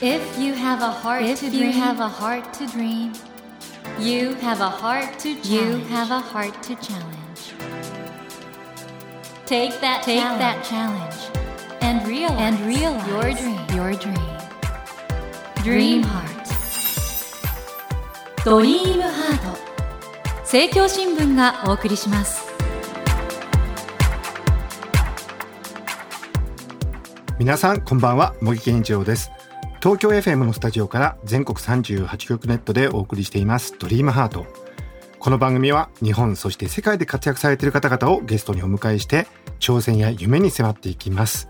If you have a heart If to you dream, have a heart to dream, you have a heart to challenge. you have a heart to challenge. take that Take challenge that challenge and realize, and realize your dream. Your dream. Dream Dream Heart. Heart. ドリームハート政教新聞がお送りします皆さんこんばんは茂木健一郎です 東京 FM のスタジオから全国38局ネットでお送りしています。ドリームハート。この番組は日本そして世界で活躍されている方々をゲストにお迎えして挑戦や夢に迫っていきます。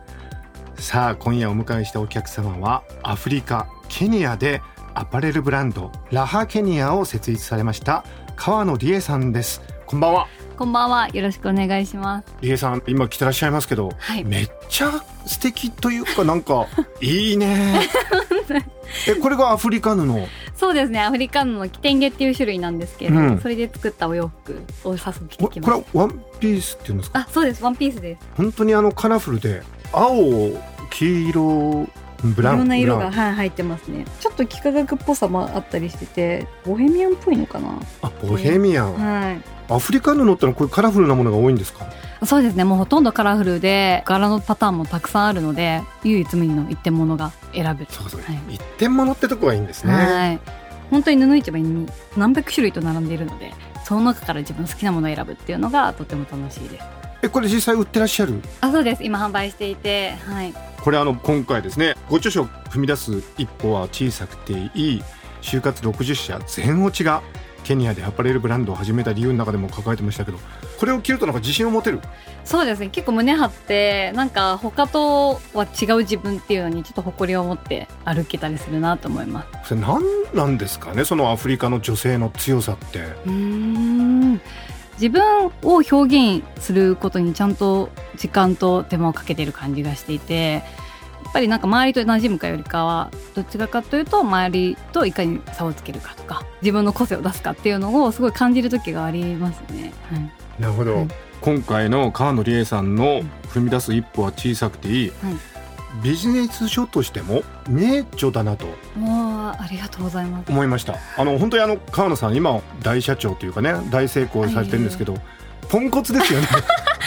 さあ今夜お迎えしたお客様はアフリカケニアでアパレルブランドラハケニアを設立されました川野理恵さんです。こんばんは。こんばんは。よろしくお願いします。理恵さん今来てらっしゃいますけど、はいめっちゃ素敵というかなんか いいねえこれがアフリカ布そうですね。アフリカンのキテンゲっていう種類なんですけど、うんそれで作ったお洋服を早速着てここれきましはワンピースっていうんですか？た。あ、そうです。ワンピースです。本当にあのカラフルで青黄色ブラウンいろんな色が、はい、入ってますね。ちょっと幾何学っぽさもあったりしてて、ボヘミアンっぽいのかな？あボヘミアン、はい。アフリカ布ってのはこういうカラフルなものが多いんですか？そうですね。もうほとんどカラフルで、柄のパターンもたくさんあるので、唯一無二の一点物が選べる。そうそう、はい一点物ってとこがいいんですね、はい。本当に布市場に何百種類と並んでいるので、その中から自分の好きなものを選ぶっていうのがとても楽しいです。えこれ実際売ってらっしゃる？あ、そうです。今販売していて、はい。これあの今回ですねご著書踏み出す一歩は小さくていい就活60社全落ちがケニアでアパレルブランドを始めた理由の中でも書かれてましたけどこれを着るとなんか自信を持てる？そうですね。結構胸張ってなんか他とは違う自分っていうのにちょっと誇りを持って歩けたりするなと思います。それ何なんですかね？そのアフリカの女性の強さって。うーん。自分を表現することにちゃんと時間と手間をかけてる感じがしていてやっぱりなんか周りと馴染むかよりかはどちらかというと周りといかに差をつけるかとか自分の個性を出すかっていうのをすごい感じる時がありますね。はい。なるほど、はい。今回の川野理恵さんの踏み出す一歩は小さくていい、はい。ビジネス書としても名著だなと。もうありがとうございます。思いました。あの本当にあの川野さん今大社長というかね大成功されてるんですけど、ポンコツですよね。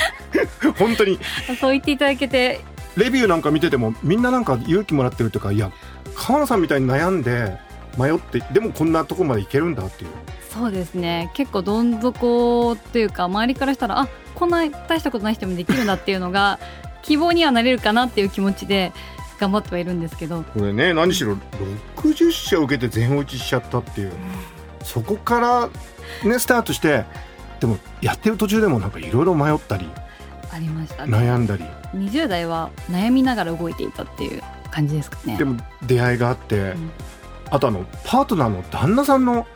本当に。そう言っていただけてレビューなんか見ててもみんななんか勇気もらってるっていうかいや川野さんみたいに悩んで迷ってでもこんなとこまでいけるんだっていう。そうですね。結構どん底っていうか周りからしたらあこんな大したことない人もできるんだっていうのが 希望にはなれるかなっていう気持ちで頑張ってはいるんですけど。これね何しろ60社受けて全落ちしちゃったっていう。そこからねスタートしてでもやってる途中でもなんかいろいろ迷ったりありましたね。悩んだり。20代は悩みながら動いていたっていう感じですかね。でも出会いがあって、ん。あとあのパートナーの旦那さんの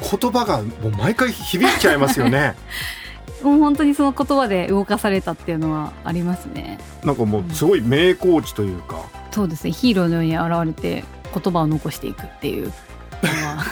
言葉がもう毎回響いちゃいますよね。もう本当にその言葉で動かされたっていうのはありますね。なんかもうすごい名コーチというか。そうですね。ヒーローのように現れて言葉を残していくっていうのは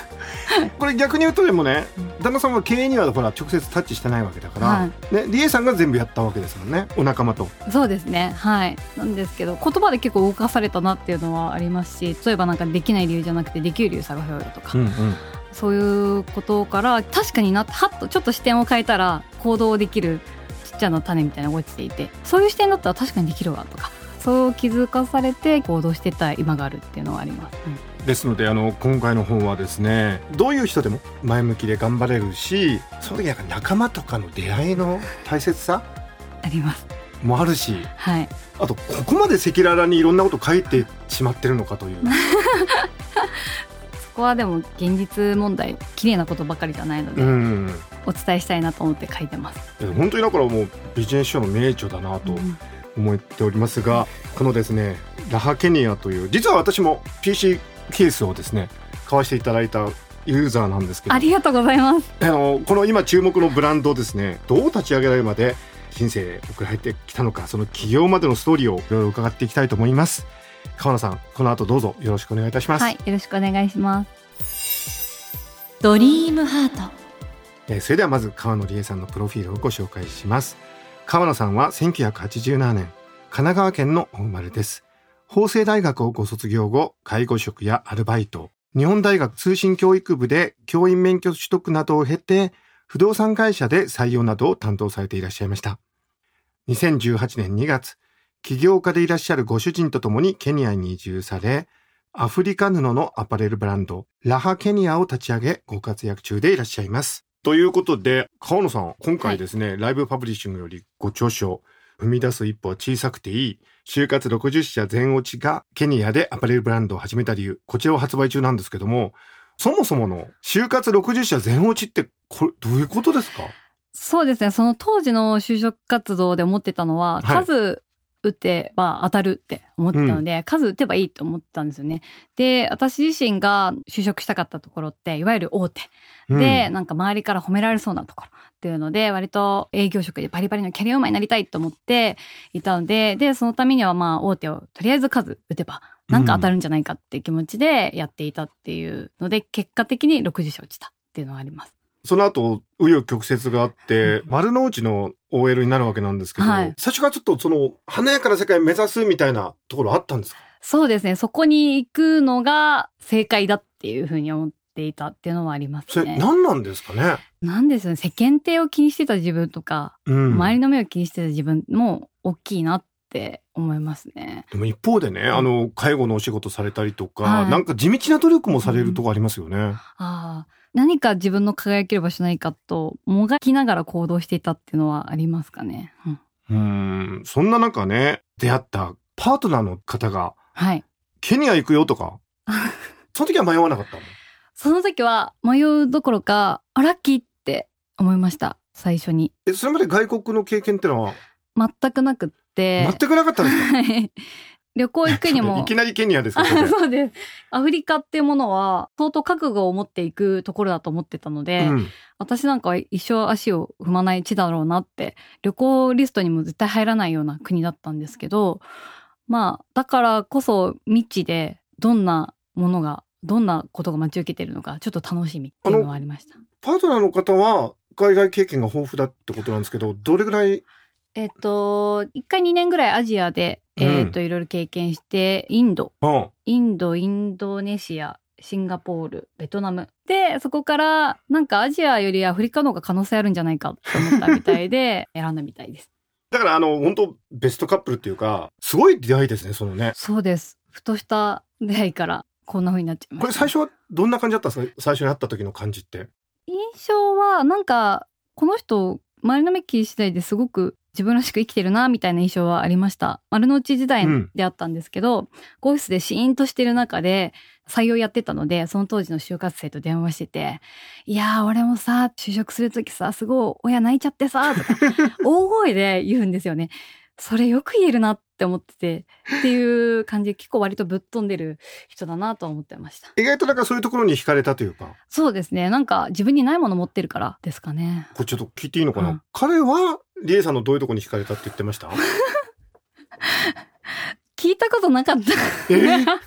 これ逆に言うとでもねうん旦那さんは経営にはほら直接タッチしてないわけだから、はね、リエさんが全部やったわけですもんね。お仲間と。そうですね。はい。なんですけど言葉で結構動かされたなっていうのはありますし例えばなんかできない理由じゃなくてできる理由探そうよとか、うんうん。そういうことから確かになはっとちょっと視点を変えたら行動できるちっちゃな種みたいなのが落ちていてそういう視点だったら確かにできるわとかそう気づかされて行動してた今があるっていうのはあります、うん。ですのであの今回の本はですねどういう人でも前向きで頑張れるしその時なんか仲間とかの出会いの大切さあります。もあるしはい。あとここまで赤裸々にいろんなこと書いてしまってるのかという。そこはでも現実問題綺麗なことばかりじゃないので、うん。お伝えしたいなと思って書いてます、本当にだからもうビジネス書の名著だなとうん思っておりますが、このですねラハケニアという実は私も PC ケースをですね買わせていただいたユーザーなんですけどありがとうございます。あのこの今注目のブランドをですねどう立ち上げられるまで人生送られてきたのかその起業までのストーリーをいろいろ伺っていきたいと思います。川野さんこの後どうぞよろしくお願いいたします、はいよろしくお願いします。ドリームハート。えーそれではまず川野理恵さんのプロフィールをご紹介します川野さんは1987年神奈川県のお生まれです法政大学をご卒業後、介護職やアルバイト、日本大学通信教育部で教員免許取得などを経て、不動産会社で採用などを担当されていらっしゃいました。2018年2月、起業家でいらっしゃるご主人と共にケニアに移住され、アフリカ布のアパレルブランド、ラハケニアを立ち上げ、ご活躍中でいらっしゃいます。ということで、川野さん、今回ですね、ライブパブリッシングよりご著書、踏み出す一歩は小さくていい、就活60社全落ちがケニアでアパレルブランドを始めた理由、こちらを発売中なんですけども、そもそもの就活60社全落ちって、これ、どういうことですか？そうですね。その当時の就職活動で思ってたのは、はい。数打てば当たるって思ってたので、数打てばいいと思ってたんですよね。で、私自身が就職したかったところって、いわゆる大手で、なんか周りから褒められそうなところっていうので、割と営業職でバリバリのキャリアウーマンになりたいと思っていたので、で、そのためにはまあ大手をとりあえず数打てば、なんか当たるんじゃないかっていう気持ちでやっていたっていうので、結果的に60社落ちたっていうのがあります。その後、紆余曲折があって、丸の内の OL になるわけなんですけど、はい最初からちょっとその、華やかな世界を目指すみたいなところあったんですか？そうですね。そこに行くのが正解だっていうふうに思っていたっていうのはありますね。何なんですかね？なんですね。世間体を気にしてた自分とか、うん。周りの目を気にしてた自分も大きいなって思いますね。でも一方でね、あの、介護のお仕事されたりとか、はいなんか地道な努力もされるとこありますよね。ああ。何か自分の輝ける場所ないかと、もがきながら行動していたっていうのはありますかね？うん、うん。そんな中ね、出会ったパートナーの方が、はい。ケニア行くよとか、その時は迷わなかったの？その時は迷うどころか、あ、ラッキーって思いました。最初に。え、それまで外国の経験ってのは、全くなくって。全くなかったんですか？はい。旅行行くにも いき。なりケニアですか そうです。アフリカっていうものは相当覚悟を持っていくところだと思ってたので、うん。私なんかは一生足を踏まない地だろうなって、旅行リストにも絶対入らないような国だったんですけど、まあ、だからこそ未知でどんなものが、どんなことが待ち受けてるのか、ちょっと楽しみっていうのはありました。パートナーの方は、海外経験が豊富だってことなんですけど、どれぐらい、えっと、一回2年ぐらいアジアで、えっと、いろいろ経験して、インド、うん。インド、インドネシア、シンガポール、ベトナム。で、そこから、なんかアジアよりアフリカの方が可能性あるんじゃないかと思ったみたいで、選んだみたいです。だから、あの、本当ベストカップルっていうか、すごい出会いですね、そのね。そうです。ふとした出会いから、こんな風になっちゃいました。これ最初はどんな感じだったんですか？最初に会った時の感じって。印象は、なんか、この人、周りの目気に次第ですごく自分らしく生きてるな、みたいな印象はありました。丸の内時代うんであったんですけど、オフィスでシーンとしてる中で、採用やってたので、その当時の就活生と電話してて、いやー、俺もさ、就職するときさ、すごい親泣いちゃってさ、とか、大声で言うんですよね。それよく言えるなって思ってて、っていう感じで結構割とぶっ飛んでる人だなと思ってました。意外となんかそういうところに惹かれたというか、そうですね。なんか自分にないもの持ってるからですかね。これちょっと聞いていいのかな、うん彼は、リエさんのどういうところに惹かれたって言ってました？聞いたことなかった。え？ー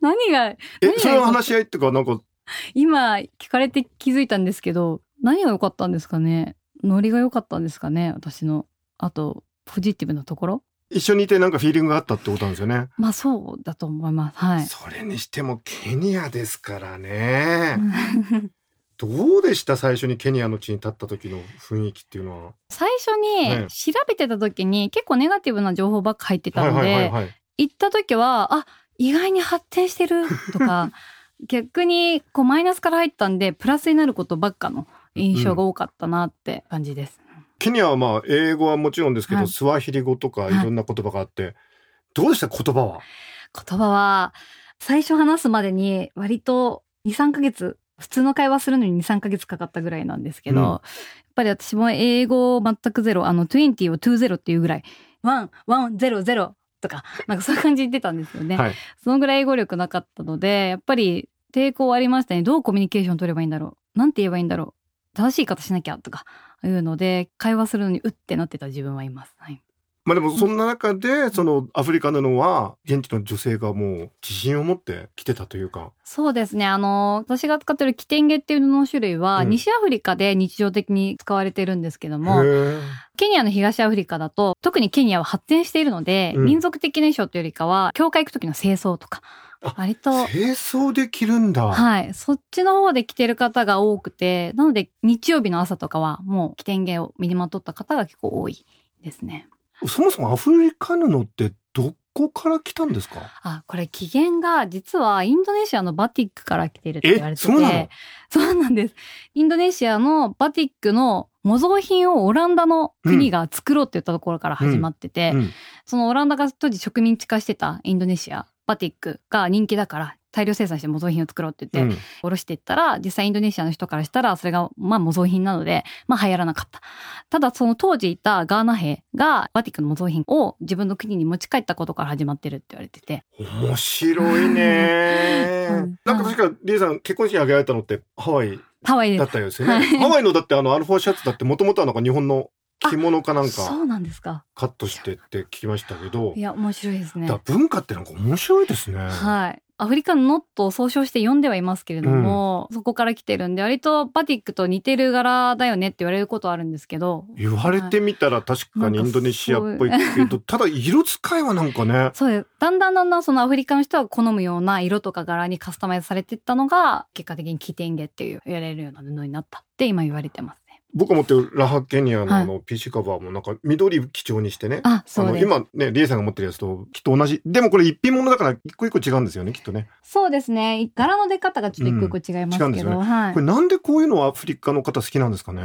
何が、え、それは話し合いっていうか、なんか、今聞かれて気づいたんですけど、何が良かったんですかね？ノリが良かったんですかね？私の。あと、ポジティブなところ？一緒にいてなんかフィーリングがあったってことなんですよね。まあそうだと思います。はい。それにしてもケニアですからね。どうでした最初にケニアの地に立った時の雰囲気っていうのは？最初ねに調べてた時に結構ネガティブな情報ばっか入ってたので、はい。行った時は、あ、意外に発展してるとか、逆にこうマイナスから入ったんで、プラスになることばっかの印象が多かったなって感じです。ケニアはまあ英語はもちろんですけど、はいスワヒリ語とかいろんな言葉があって、どうでした？言葉は？言葉は、最初話すまでに割と2、3ヶ月、普通の会話するのに2、3ヶ月かかったぐらいなんですけど、うんやっぱり私も英語全くゼロ、あの、20を20っていうぐらい、1、1、0、0とか、なんかそういう感じで言ってたんですよね。はい。そのぐらい英語力なかったので、やっぱり抵抗ありましたね。どうコミュニケーション取ればいいんだろう。なんて言えばいいんだろう。正しい言い方しなきゃとかいうので、会話するのにうってなってた自分はいます。はい。まあでもそんな中で、そのアフリカののは、現地の女性がもう自信を持って来てたというか。そうですね。あの、私が使ってるキテンゲっていう布の種類は、うん西アフリカで日常的に使われてるんですけども、へえケニアの東アフリカだと、特にケニアは発展しているので、うん民族的な衣装というよりかは、教会行く時の清掃とかあ、割と、清掃で着るんだ。はい、そっちの方で着てる方が多くて、なので日曜日の朝とかはもうキテンゲを身にまとった方が結構多いですね。そもそもアフリカ布ってどこから来たんですか？あ、これ起源が実はインドネシアのバティックから来てるって言われてて。えそうそうなんです。インドネシアのバティックの模造品をオランダの国が作ろうって言ったところから始まってて、うんそのオランダが当時植民地化してたインドネシア、バティックが人気だから大量生産して模造品を作ろうって言って、うん下ろしていったら、実際インドネシアの人からしたら、それが、まあ模造品なので、まあ流行らなかった。ただ、その当時いたガーナ兵が、バティックの模造品を自分の国に持ち帰ったことから始まってるって言われてて。面白いねうん。なんか確か、リエさん結婚式挙げられたのってハワイハワイです。だったようですよね。はいハワイのだってあのアルファシャツだってもともとはなんか日本の着物かなんかそうなんですか。カットしてって聞きましたけどい、や、面白いですね文化ってなんか面白いですね。はい。アフリカのノットを総称して読んではいますけれども、そこから来てるんで、割とバティックと似てる柄だよねって言われることはあるんですけど。言われてみたら確かにインドネシアっぽいけど、ただ色使いはなんかね、そうです。だんだんだんだんそのアフリカの人が好むような色とか柄にカスタマイズされていったのが、結果的にキテンゲっていう言われるような布になったって今言われてますね。僕が持ってるラハケニアのはいあの PC カバーもなんか緑基調にしてね。あ、そうです。の今ね、リエさんが持ってるやつときっと同じ。でもこれ一品物だから一個一個違うんですよね、きっとね。そうですね。柄の出方がちょっと一個一個違いますけど、うん違うんですよねはいこれ。なんでこういうのはアフリカの方好きなんですかね？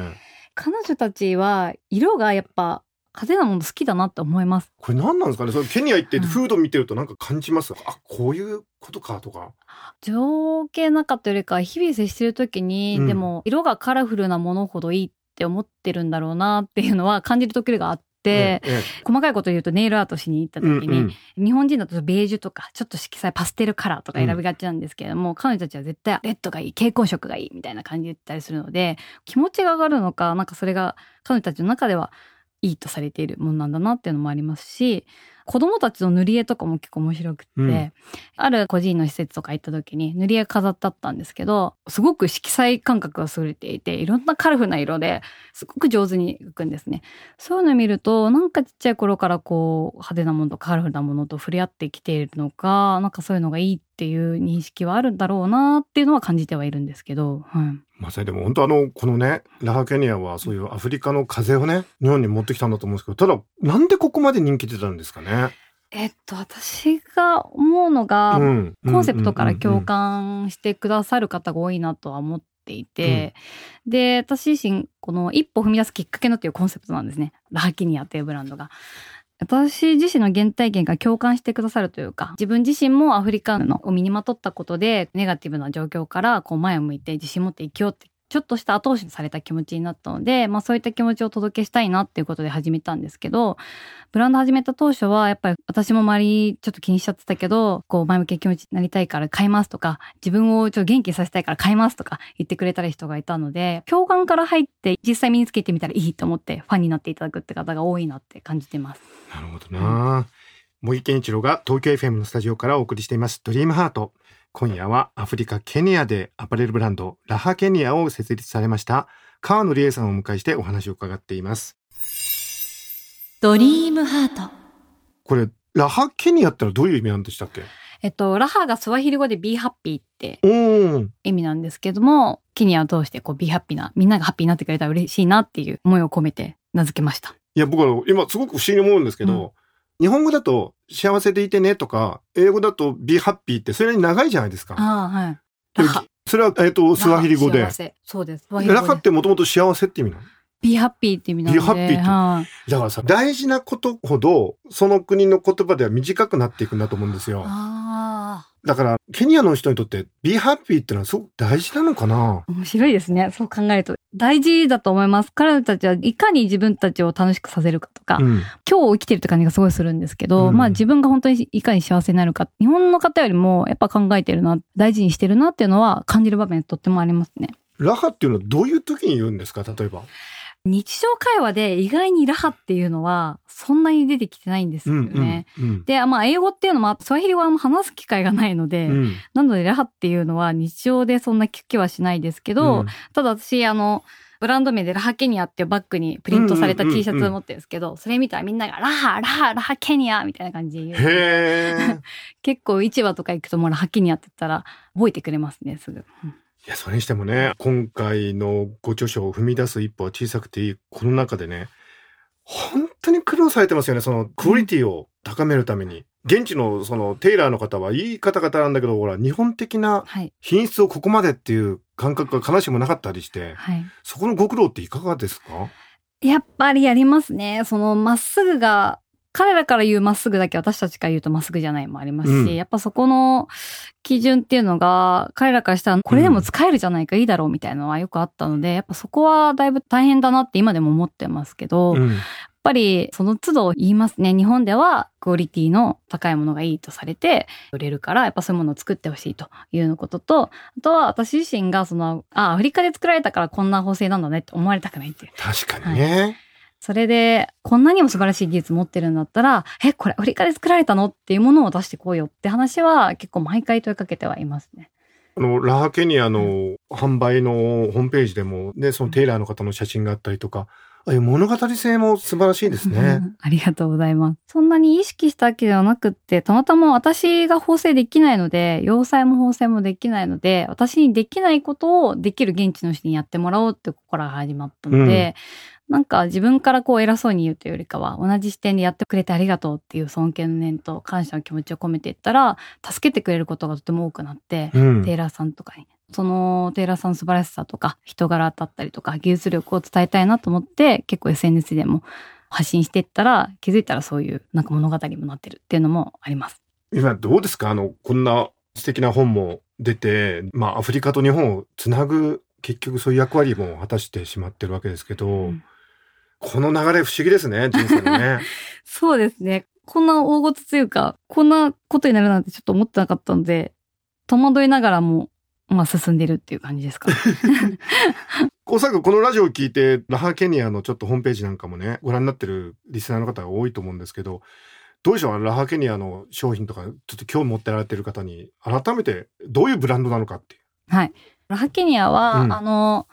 彼女たちは色がやっぱ派手なもの好きだなって思います。これ何なんですかね？それケニア行ってうん。フード見てるとなんか感じます、あ、こういうことかとか。情景なかったよりかは日々接してる時に、うん。でも色がカラフルなものほどいいって思ってるんだろうなっていうのは感じる時があって、ええ。細かいこと言うとネイルアートしに行った時に、うんうん。日本人だとベージュとかちょっと色彩パステルカラーとか選びがちなんですけれども、彼女たちは絶対レッドがいい蛍光色がいいみたいな感じで言ったりするので気持ちが上がるのかなんかそれが彼女たちの中ではいいとされているものなんだなっていうのもありますし子供たちの塗り絵とかも結構面白くって、うんある個人の施設とか行った時に塗り絵飾ってあったんですけどすごく色彩感覚が優れていていろんなカラフルな色ですごく上手に浮くんですね。そういうのを見るとなんかちっちゃい頃からこう派手なものとカラフルなものと触れ合ってきているのかなんかそういうのがいいっていう認識はあるんだろうなっていうのは感じてはいるんですけど、はい、まさにでも本当あの、このね、ラハケニアはそういうアフリカの風をね、日本に持ってきたんだと思うんですけど、ただ、なんでここまで人気出たんですかね？えっと私が思うのが、うんコンセプトから共感。感してくださる方が多いなとは思っていて、で私自身この一歩踏み出すきっかけのっていうコンセプトなんですねラハキニアというブランドが。私自身の原体験が共感してくださるというか自分自身もアフリカのを身にまとったことでネガティブな状況からこう前を向いて自信持って生きようってちょっとした後押しされた気持ちになったので、まあそういった気持ちを届けしたいなっていうことで始めたんですけど、ブランド始めた当初はやっぱり私も周りちょっと気にしちゃってたけど、こう前向きな気持ちになりたいから買いますとか、自分をちょっと元気させたいから買いますとか言ってくれたり人がいたので、共感から入って実際身につけてみたらいいと思ってファンになっていただくって方が多いなって感じてます。なるほどな。茂木健一郎が東京 FM のスタジオからお送りしています、ドリームハート。今夜はアフリカ・ケニアでアパレルブランド、ラハケニアを設立されました、川野理恵さんをお迎えしてお話を伺っています。ドリームハートこれ、ラハケニアってのはどういう意味なんでしたっけ？えっと、ラハがスワヒリ語で be happy っておー。意味なんですけども、ケニアを通してこう be happy な、みんながハッピーになってくれたら嬉しいなっていう思いを込めて名付けました。いや、僕は今すごく不思議に思うんですけど、日本語だと幸せでいてねとか、英語だと be happy ってそれなりに長いじゃないですか。ああ、はい。それは、えっ、と、スワヒリ語でそうです。ラハってもともと幸せって意味なの？be happy って意味なので。be happy ってはいだからさ、大事なことほど、その国の言葉では短くなっていくんだと思うんですよ。あだから、ケニアの人にとって、be happy ってのはすごく大事なのかな？あ、面白いですね。そう考えると。大事だと思います。彼女たちはいかに自分たちを楽しくさせるかとか、うん。今日を生きてるって感じがすごいするんですけど、うんまあ自分が本当にいかに幸せになるか、日本の方よりもやっぱ考えてるな、大事にしてるなっていうのは感じる場面とってもありますね。ラハっていうのはどういう時に言うんですか？例えば。日常会話で意外にラハっていうのはそんなに出てきてないんですよね。うんうんで、まあ、英語っていうのも、スワヒリ語は話す機会がないので、うんなので、ラハっていうのは日常でそんな聞きはしないですけど、うんただ私、あの、ブランド名でラハケニアっていうバッグにプリントされたうんうんうんうん T シャツを持ってるんですけど、それ見たらみんながラハ、ラハ、ラハケニアみたいな感じで言う。結構市場とか行くともうラハケニアって言ったら覚えてくれますね、すぐ。うんいや、それにしてもね、今回のご著書を踏み出す一歩は小さくていい、この中でね、本当に苦労されてますよね、そのクオリティを高めるために。現地のそのテイラーの方はいい方々なんだけど、ほら、日本的なはい。品質をここまでっていう感覚が必ずしもなかったりして、はい。そこのご苦労っていかがですか？やっぱりやりますね。そのまっすぐが、彼らから言うまっすぐだけ私たちから言うとまっすぐじゃないもありますし、うんやっぱそこの基準っていうのが、彼らからしたらこれでも使えるじゃないか、いいだろうみたいなのはよくあったので、やっぱそこはだいぶ大変だなって今でも思ってますけど、やっうん。ぱりその都度言いますね。日本ではクオリティの高いものがいいとされて売れるから、やっぱそういうものを作ってほしいということと、あとは私自身がその、あ、アフリカで作られたからこんな縫製なんだねって思われたくないっていう。確かにね。それで、こんなにも素晴らしい技術持ってるんだったら、え、これアフリカで作られたのっていうものを出してこうよって話は結構毎回問いかけてはいますね。あの、ラハケニアの販売のホームページでも、ね、そのテイラーの方の写真があったりとか、物語性も素晴らしいですね。ありがとうございます。そんなに意識したわけではなくって、たまたま私が縫製できないので、洋裁も縫製もできないので、私にできないことをできる現地の人にやってもらおうってここから始まったので、なんか自分からこう偉そうに言うというよりかは、同じ視点でやってくれてありがとうっていう尊敬の念と感謝の気持ちを込めていったら、助けてくれることがとても多くなって、うんテイラーさんとかに。そのテイラーさんの素晴らしさとか、人柄だったりとか、技術力を伝えたいなと思って、結構 SNS でも発信していったら、気づいたらそういうなんか物語にもなってるっていうのもあります。今どうですか？あの、こんな素敵な本も出て、まあアフリカと日本をつなぐ、結局そういう役割も果たしてしまってるわけですけど、んこの流れ不思議ですね、人生のね。そうですね。こんな大事というか、こんなことになるなんてちょっと思ってなかったので、戸惑いながらも、まあ進んでるっていう感じですか。おそらくこのラジオを聞いて、ラハケニアのちょっとホームページなんかもね、ご覧になってるリスナーの方が多いと思うんですけど、どうでしょう？ラハケニアの商品とか、ちょっと興味持ってられてる方に、改めてどういうブランドなのかっていう。はい。ラハケニアは、うんあの、お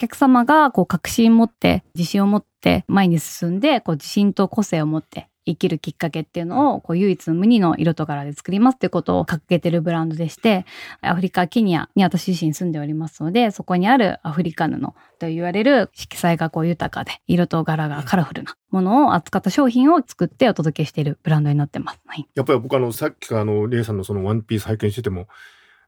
客様がこう確信持って、自信を持って前に進んで、こう自信と個性を持って生きるきっかけっていうのを、こう唯一無二の色と柄で作りますっていうことを掲げてるブランドでして、アフリカ、ケニアに私自身住んでおりますので、そこにあるアフリカ布と言われる色彩がこう豊かで、色と柄がカラフルなものを扱った商品を作ってお届けしているブランドになってます。はい。やっぱり僕あの、さっきかあの、レイさんのそのワンピース拝見してても、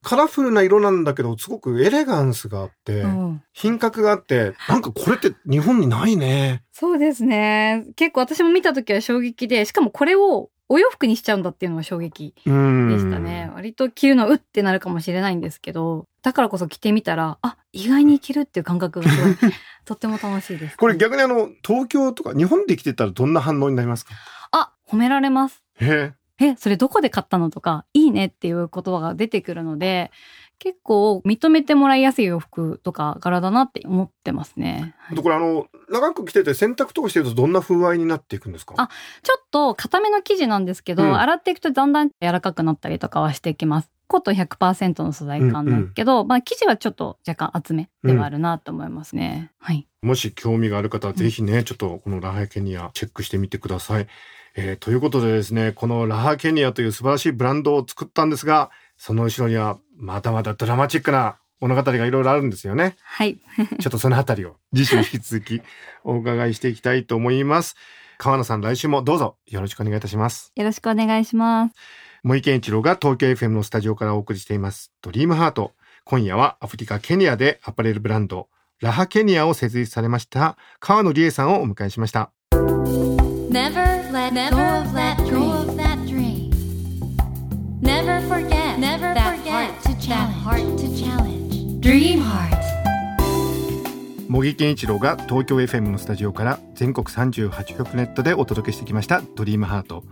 カラフルな色なんだけど、すごくエレガンスがあって、うん品格があって、なんかこれって日本にないね。そうですね。結構私も見た時は衝撃で、しかもこれをお洋服にしちゃうんだっていうのが衝撃うん。でしたね。。割と着るのはうってなるかもしれないんですけど、だからこそ着てみたら、あ、意外に着るっていう感覚がすごい、とっても楽しいです。これ逆にあの、東京とか日本で着てたらどんな反応になりますか？あ、褒められます。へえ。え、それどこで買ったのとか、いいねっていう言葉が出てくるので、結構認めてもらいやすい洋服とか柄だなって思ってますね。はいこれあの、長く着てて洗濯とかしてるとどんな風合いになっていくんですか？あちょっと固めの生地なんですけど、うん洗っていくとだんだん柔らかくなったりとかはしてきます。コットン100%の素材感なんですけど、まあ生地はちょっと若干厚めではあるなと思いますね。はい。もし興味がある方はぜひね、ちょっとこのラハケニアチェックしてみてください。えーということでですね、このラハケニアという素晴らしいブランドを作ったんですが、その後ろにはまだまだドラマチックな物語がいろいろあるんですよね。はい。ちょっとそのあたりを次週引き続きお伺いしていきたいと思います。川野さん来週もどうぞよろしくお願いいたします。よろしくお願いします。森健一郎が東京 FM のスタジオからお送りしています。ドリームハート。今夜はアフリカケニアでアパレルブランド、ラハケニアを設立されました川野理恵さんをお迎えしました。Never let go of that dream. Never forget that heart to challenge. Dream Heart. 茂木健一郎が東京 FM のスタジオから全国38局ネットでお届けしてきましたドリームハート。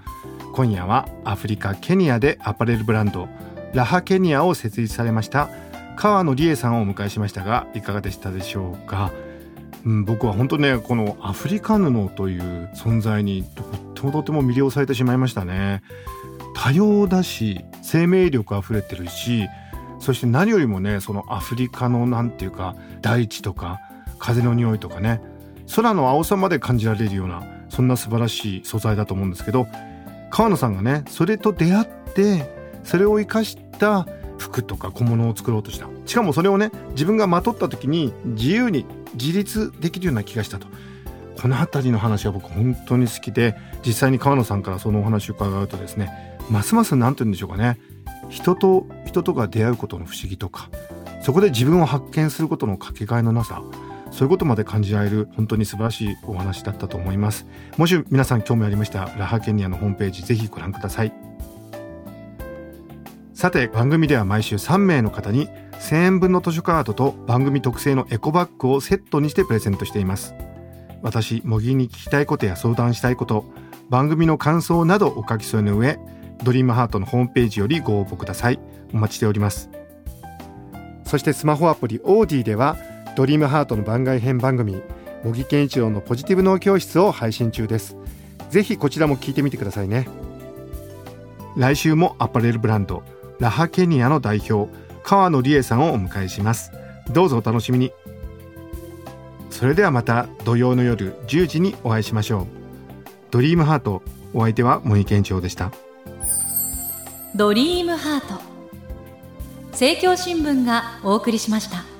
今夜はアフリカケニアでアパレルブランド、ラハケニアを設立されました川野理恵さんをお迎えしましたがいかがでしたでしょうか？うん、僕は本当ねこのアフリカ布という存在にとってもとても魅了されてしまいましたね。多様だし生命力あふれてるしそして何よりもねそのアフリカのなんていうか大地とか風の匂いとかね空の青さまで感じられるようなそんな素晴らしい素材だと思うんですけど川野さんがねそれと出会ってそれを生かした服とか小物を作ろうとした。しかもそれをね自分がまとった時に自由に自立できるような気がしたと。この辺りの話は僕本当に好きで実際に川野さんからそのお話を伺うとですねますます何て言うんでしょうかね。人と人とが出会うことの不思議とかそこで自分を発見することのかけがえのなさそういうことまで感じられる本当に素晴らしいお話だったと思います。もし皆さん興味ありましたらラハケニアのホームページぜひご覧ください。さて番組では毎週3名の方に1000円分の図書カードと番組特製のエコバッグをセットにしてプレゼントしています。私模擬に聞きたいことや相談したいこと番組の感想などお書き添えの上ドリームハートのホームページよりご応募ください。お待ちしております。そしてスマホアプリオーディではドリームハートの番外編番組茂木健一郎のポジティブ脳教室を配信中です。ぜひこちらも聞いてみてくださいね。来週もアパレルブランドラハケニアの代表川野理恵さんをお迎えします。どうぞお楽しみに。それではまた土曜の夜10時にお会いしましょう。ドリームハートお相手は森健長でした。ドリームハート。政教新聞がお送りしました。